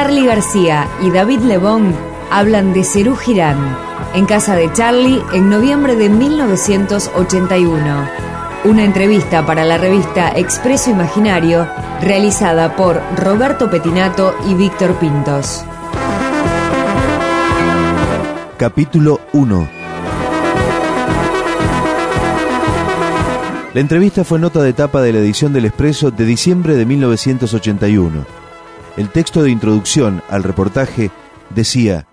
Charlie García y David Lebón hablan de Cerú Girán en casa de Charlie en noviembre de 1981. Una entrevista para la revista Expreso Imaginario realizada por Roberto Petinato y Víctor Pintos. Capítulo 1 La entrevista fue nota de etapa de la edición del Expreso de diciembre de 1981. El texto de introducción al reportaje decía,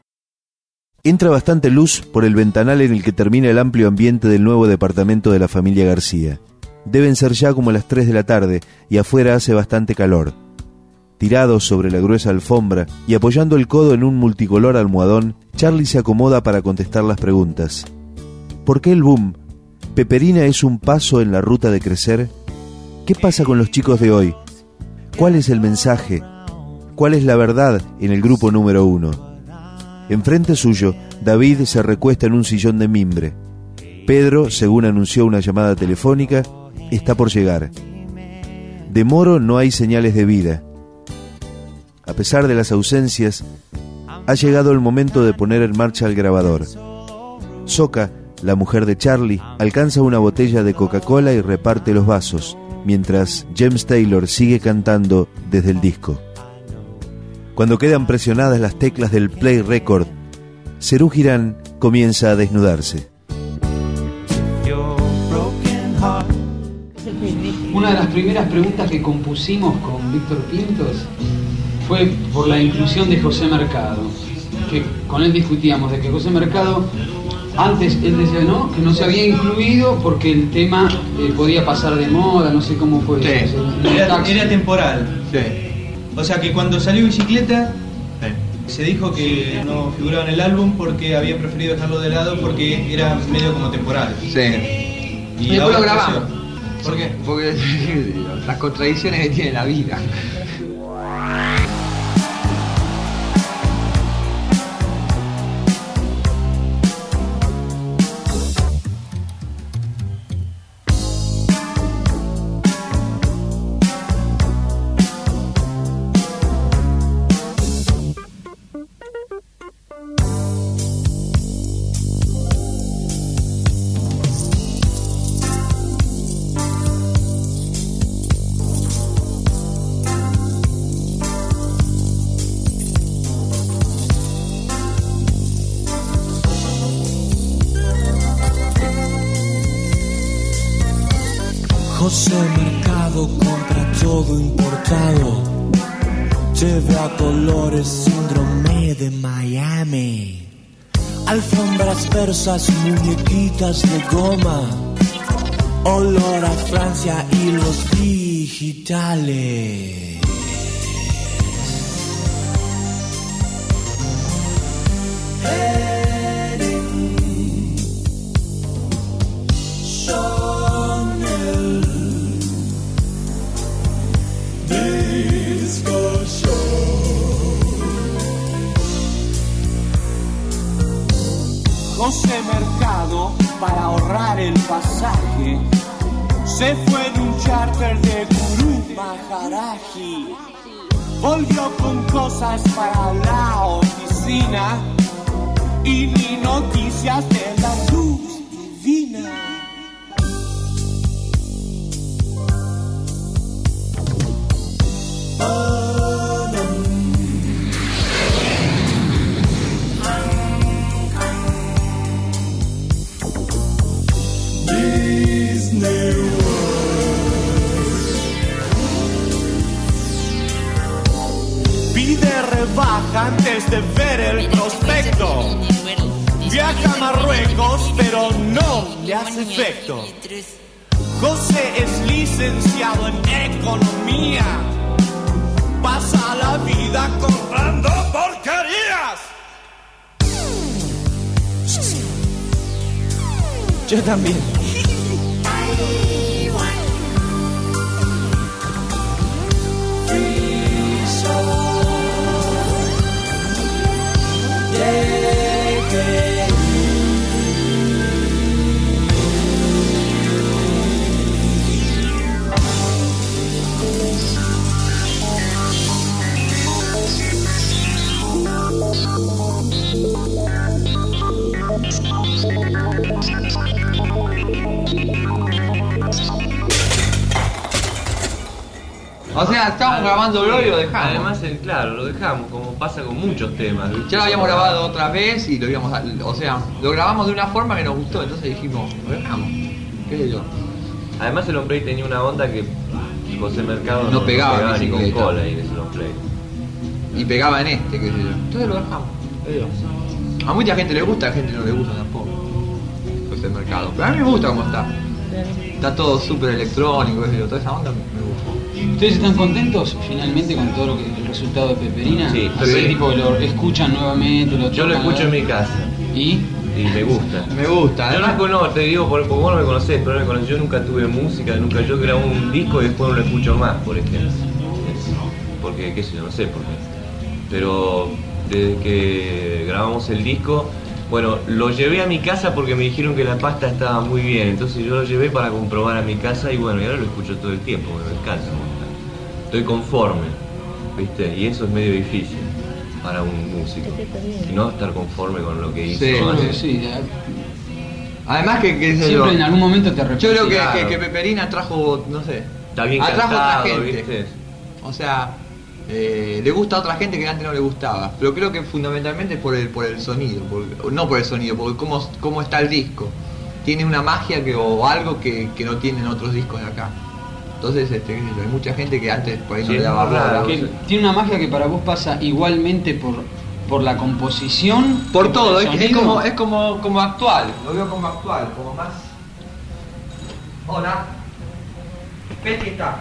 Entra bastante luz por el ventanal en el que termina el amplio ambiente del nuevo departamento de la familia García. Deben ser ya como las 3 de la tarde y afuera hace bastante calor. Tirado sobre la gruesa alfombra y apoyando el codo en un multicolor almohadón, Charlie se acomoda para contestar las preguntas. ¿Por qué el boom ¿Peperina es un paso en la ruta de crecer? ¿Qué pasa con los chicos de hoy? ¿Cuál es el mensaje? ¿Cuál es la verdad en el grupo número uno? Enfrente suyo, David se recuesta en un sillón de mimbre. Pedro, según anunció una llamada telefónica, está por llegar. De Moro no hay señales de vida. A pesar de las ausencias, ha llegado el momento de poner en marcha el grabador. Soca la mujer de Charlie alcanza una botella de Coca-Cola y reparte los vasos, mientras James Taylor sigue cantando desde el disco. Cuando quedan presionadas las teclas del play record, Serú Girán comienza a desnudarse. Una de las primeras preguntas que compusimos con Víctor Pintos fue por la inclusión de José Mercado, que con él discutíamos de que José Mercado antes él decía no, que no se había incluido porque el tema eh, podía pasar de moda, no sé cómo fue eso. Era, temporal. O sea que cuando salió bicicleta se dijo que no figuraba en el álbum porque había preferido dejarlo de lado porque era medio como temporal. Sí. Y, ahora lo grabamos. ¿Por qué? Porque las contradicciones que tiene la vida. José Mercado compra todo importado. Lleve a colores síndrome de Miami. Alfombras persas, muñequitas de goma. Olor a Francia y los digitales. José Mercado, para ahorrar el pasaje, se fue en un charter de Gurú Maharaji. Volvió con cosas para la oficina y ni noticias de baja antes de ver el prospecto. Viaja a Marruecos, pero no le hace efecto. José es licenciado en economía. Pasa la vida comprando porquerías. Yo también. Yeah. O sea, estábamos grabándolo y lo dejamos. Además, el, claro, lo dejamos, como pasa con muchos temas. ¿viste? Ya lo habíamos grabado otra vez y lo íbamos a, o sea, lo grabamos de una forma que nos gustó, entonces dijimos, lo dejamos. ¿Qué sé yo? Además, el play tenía una onda que José Mercado No pegaba en ni con cola ahí en ese long play. Y pegaba en este, qué sé yo. Entonces lo dejamos. qué sé yo. A mucha gente le gusta, a gente no le gusta tampoco. El mercado. Pero a mí me gusta cómo está. Está todo súper electrónico. Toda esa onda me gustó. ¿Ustedes están contentos finalmente con todo lo que el resultado de Peperina? Sí, Así sí. tipo lo escuchan nuevamente, lo Yo lo escucho en mi casa ¿Y? y me gusta. Me gusta. Yo no, conozco, te digo, por- porque vos no me conocés, pero no me conocés. Yo nunca tuve música, nunca yo grabo un disco y después no lo escucho más, por ejemplo. Porque, qué sé yo, no sé por qué. Pero desde que grabamos el disco, bueno, lo llevé a mi casa porque me dijeron que la pasta estaba muy bien. Entonces yo lo llevé para comprobar a mi casa y bueno, y ahora lo escucho todo el tiempo, me encanta. Estoy conforme, ¿viste? Y eso es medio difícil para un músico. No estar conforme con lo que hizo. Sí, Yo sí, ya- Además que, yo, siempre en algún momento te yo arrepientes. creo que, Claro. que, que Peperina trajo, no sé, Está bien atrajo a cantado, otra gente. ¿viste? O sea, eh, le gusta a otra gente que antes no le gustaba. Pero creo que fundamentalmente es por el, por el sonido. por- no por el sonido, porque cómo, cómo está el disco. Tiene una magia que, o algo que, que no tienen otros discos de acá. Entonces, este, hay mucha gente que antes por ahí no Sí, le daba bola. Que tiene una magia que para vos pasa igualmente por, por la composición. Por todo, es, como, es como, como actual, lo veo como actual, como más. Hola. Está.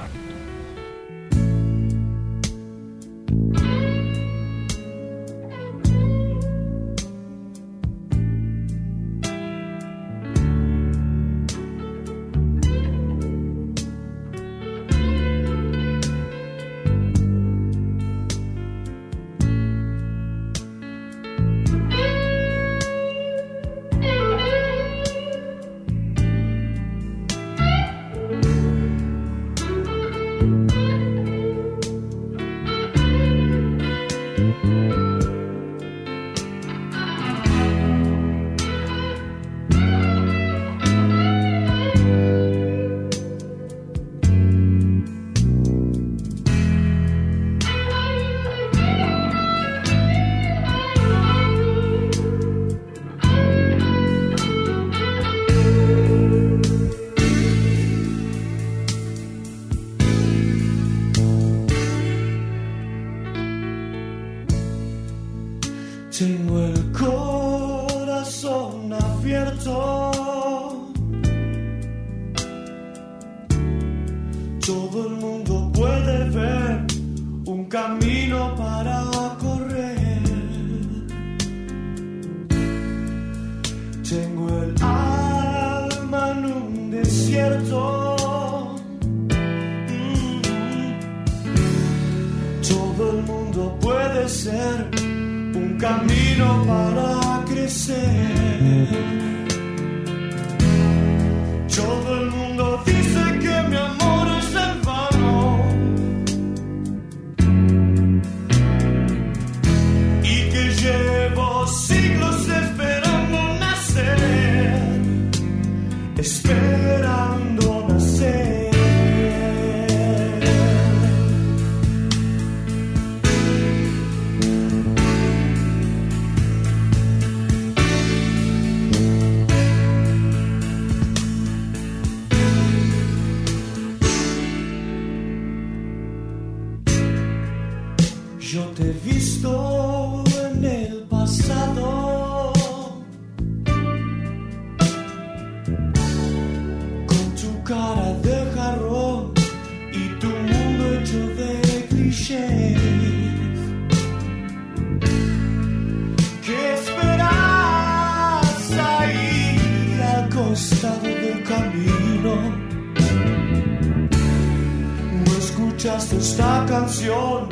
Esta canción,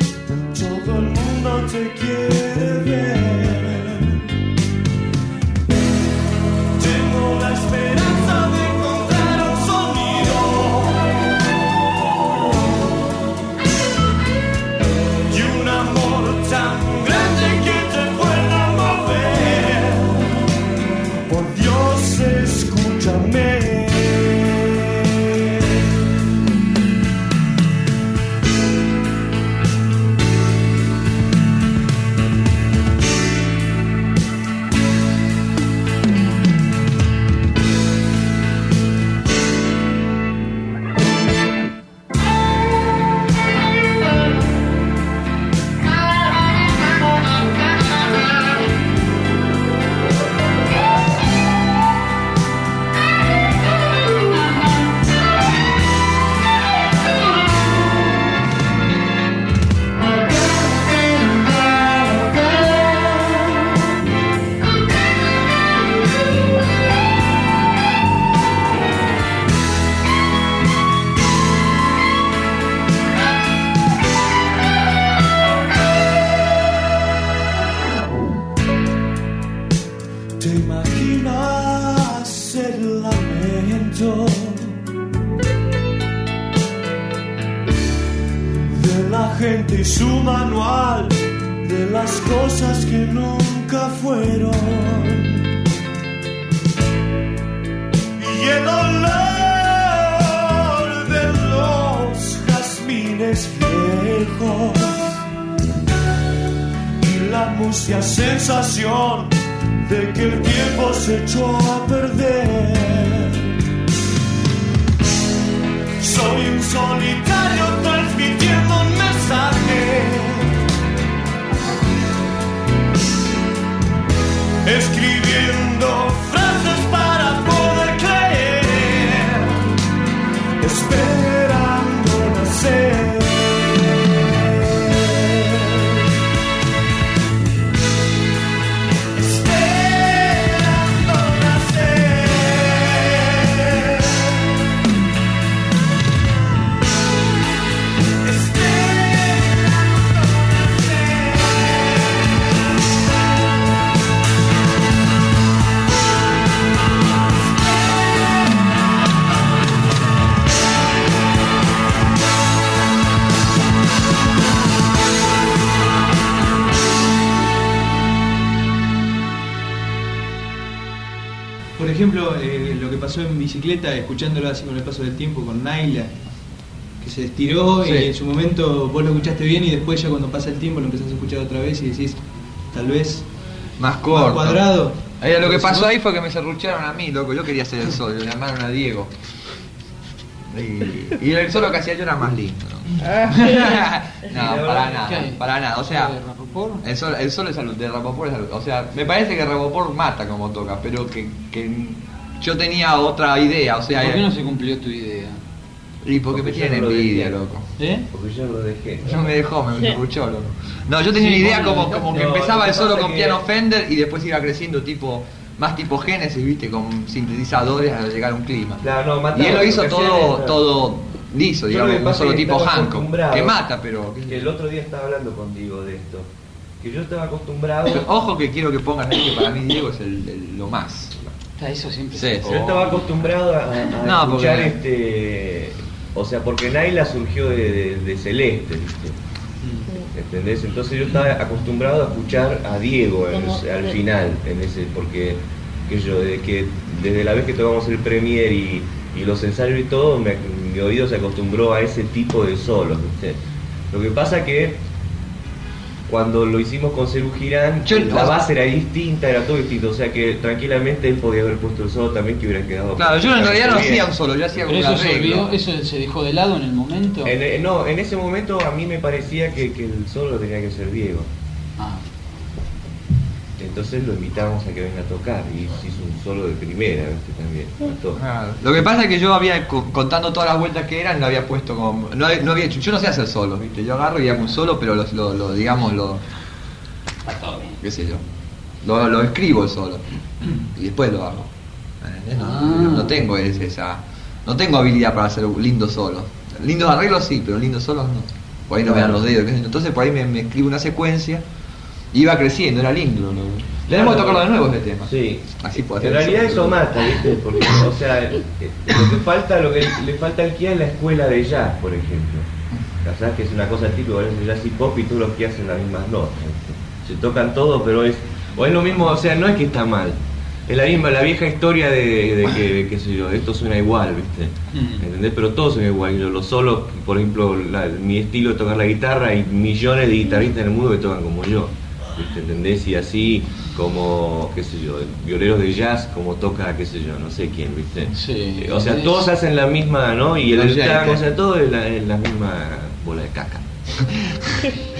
todo el mundo te quiere mustia sensación de que el tiempo se echó a perder. Soy un solitario transmitiendo un mensaje. Escribiendo frases para poder creer. Esperando pasó en bicicleta, escuchándolo así con el paso del tiempo con Naila, que se estiró Sí. y en su momento vos lo escuchaste bien y después ya cuando pasa el tiempo lo empezás a escuchar otra vez y decís, tal vez Más corto. cuadrado. Eh, lo que pasó ahí fue que me serrucharon a mí, loco. Yo quería ser el sol, le llamaron a Diego. Y, y el solo que hacía yo era más lindo, ¿no? no, para nada, para nada. O sea, el sol, el sol es salud, de Rapoport es salud. O sea, me parece que Rapoport mata como toca, pero que, que yo tenía otra idea, o sea, ¿Por qué no se cumplió tu idea? y porque me Porque yo tiene no envidia, loco. ¿Eh? Porque yo lo dejé. No me dejó, me serruchó, loco. No, yo tenía Sí, una idea bueno, como, no, como que no, empezaba el solo con que- piano Fender y después iba creciendo tipo más tipo Genesis, viste, con sintetizadores al llegar a un clima. Claro, no, mataba, Y él lo hizo todo, era- todo liso, Yo digamos, un solo tipo Hancock, que mata, pero... Que el otro día estaba hablando contigo de esto. Que yo estaba acostumbrado. ojo que quiero que pongan ahí que para mí Diego es el, el- lo más. Eso siempre Sí, se- sí. Yo estaba acostumbrado a, a- a No, escuchar porque- este. O sea, porque Naila surgió de, de- de Celeste, ¿viste? ¿Entendés? Entonces yo estaba acostumbrado a escuchar a Diego en- Como al final, en ese, porque que yo, desde que desde la vez que tocamos el premier y, y los ensayos y todo, me- mi oído se acostumbró a ese tipo de solos, ¿viste? Lo que pasa que cuando lo hicimos con Cerú Girán, Yo- la base era distinta, era todo distinto, o sea que tranquilamente él podía haber puesto el solo también que hubiera quedado. Claro, yo en realidad no hacía un solo, yo hacía un eso se, arreglo. olvidó, eso se dejó de lado en el momento. En- en- no, en ese momento a mí me parecía que, que el solo tenía que ser Diego. Entonces lo invitamos a que venga a tocar y hizo un solo de primera, ¿viste? También. Lo que pasa es que yo había, co- contando todas las vueltas que eran, lo había puesto como. No, había- no había hecho, yo no sé hacer solos, ¿viste? Yo agarro y hago un solo, pero lo, lo- lo- digamos, lo. qué sé yo. Lo, lo escribo el solo. Y después lo hago. No, Ah. no- tengo esa. No tengo habilidad para hacer un lindo solo. Lindos arreglos sí, pero lindos solos no. Por ahí no me dan los dedos. Entonces por ahí me, me escribo una secuencia. Iba creciendo, era lindo. ¿no? Tenemos que tocarlo de nuevo este tema. Sí. Así puede En realidad eso mata, ¿viste? Porque, o sea, eh, lo que falta, lo que le falta al Kia es la escuela de jazz, por ejemplo. ¿Sabes? Que es una cosa típica, es jazz y pop y todos los que hacen las mismas notas. ¿viste? Se tocan todo, pero es. O es lo mismo, o sea, no es que está mal. Es la misma, la vieja historia de, de que, qué sé yo, esto suena igual, ¿viste? ¿Entendés? Pero todo suena igual. Yo, los solos, por ejemplo, la- mi estilo de tocar la guitarra, hay millones de guitarristas en el mundo que tocan como yo. ¿Viste? ¿Entendés? Y así como, qué sé yo, violeros de jazz, como toca, qué sé yo, no sé quién, ¿viste? Sí. Eh, O sea, todos hacen la misma, ¿no? Y el Los tango, o sea, todo es la, es la misma bola de caca.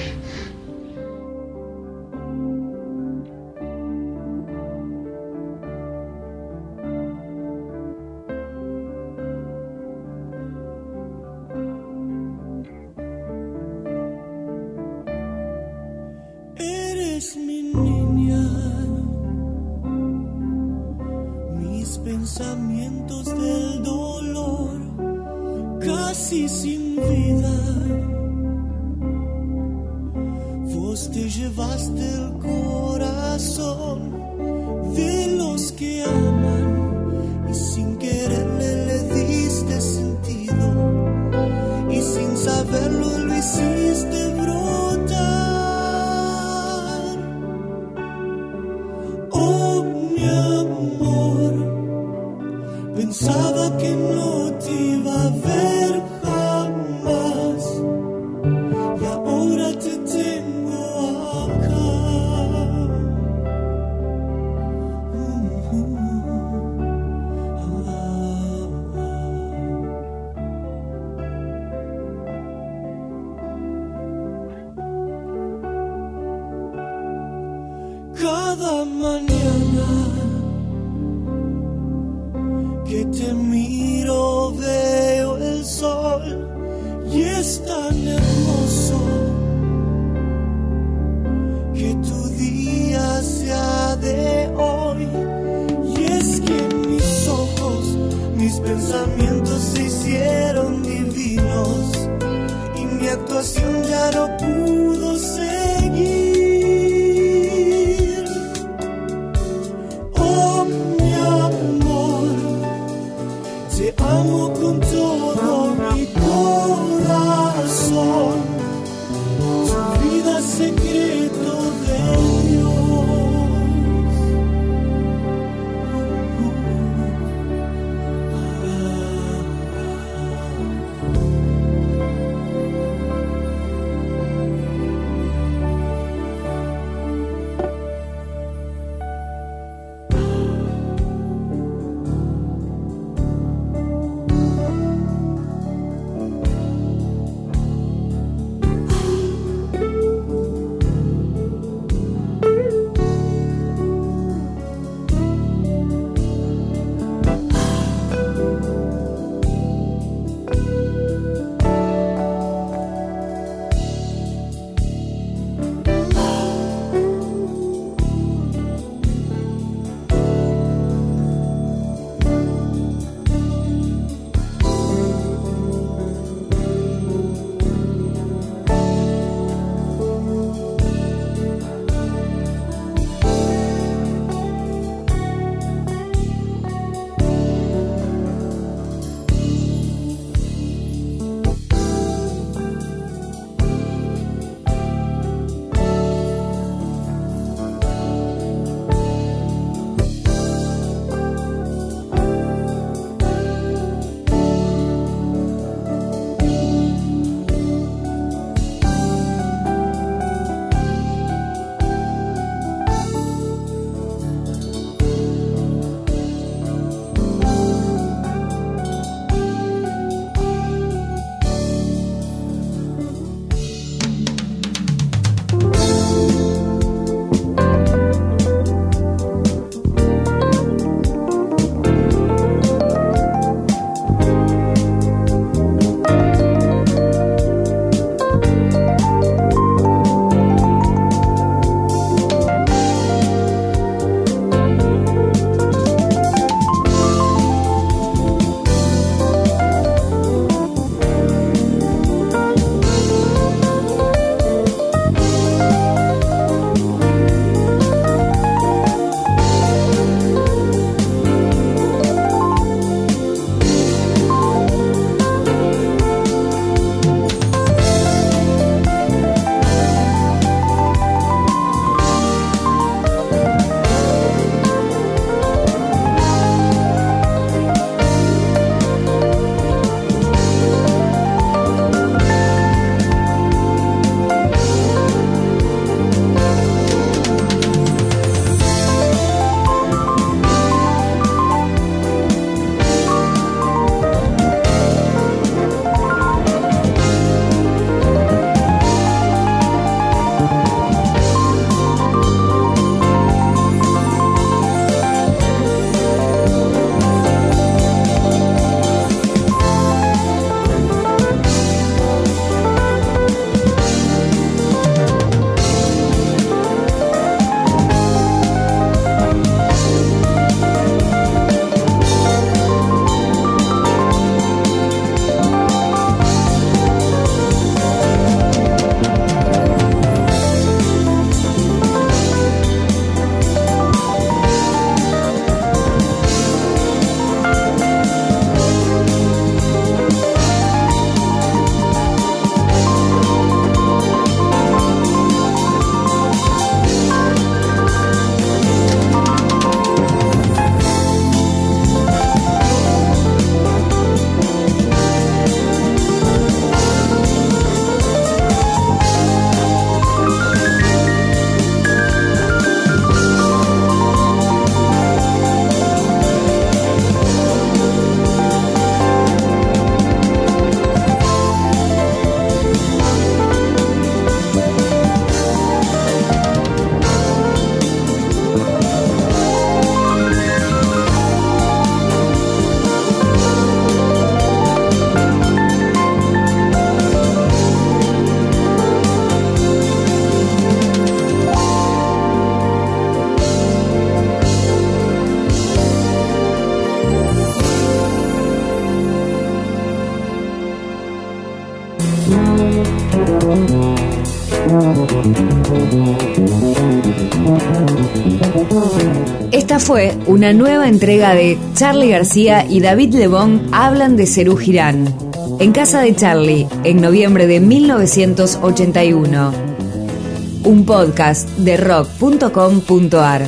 pensamientos del dolor, casi sin vida. Vos te llevaste el corazón de los que aman y sin quererle le diste sentido y sin saberlo lo hiciste. Fue una nueva entrega de Charlie García y David Lebón hablan de Cerú Girán. En casa de Charlie, en noviembre de 1981. Un podcast de rock.com.ar.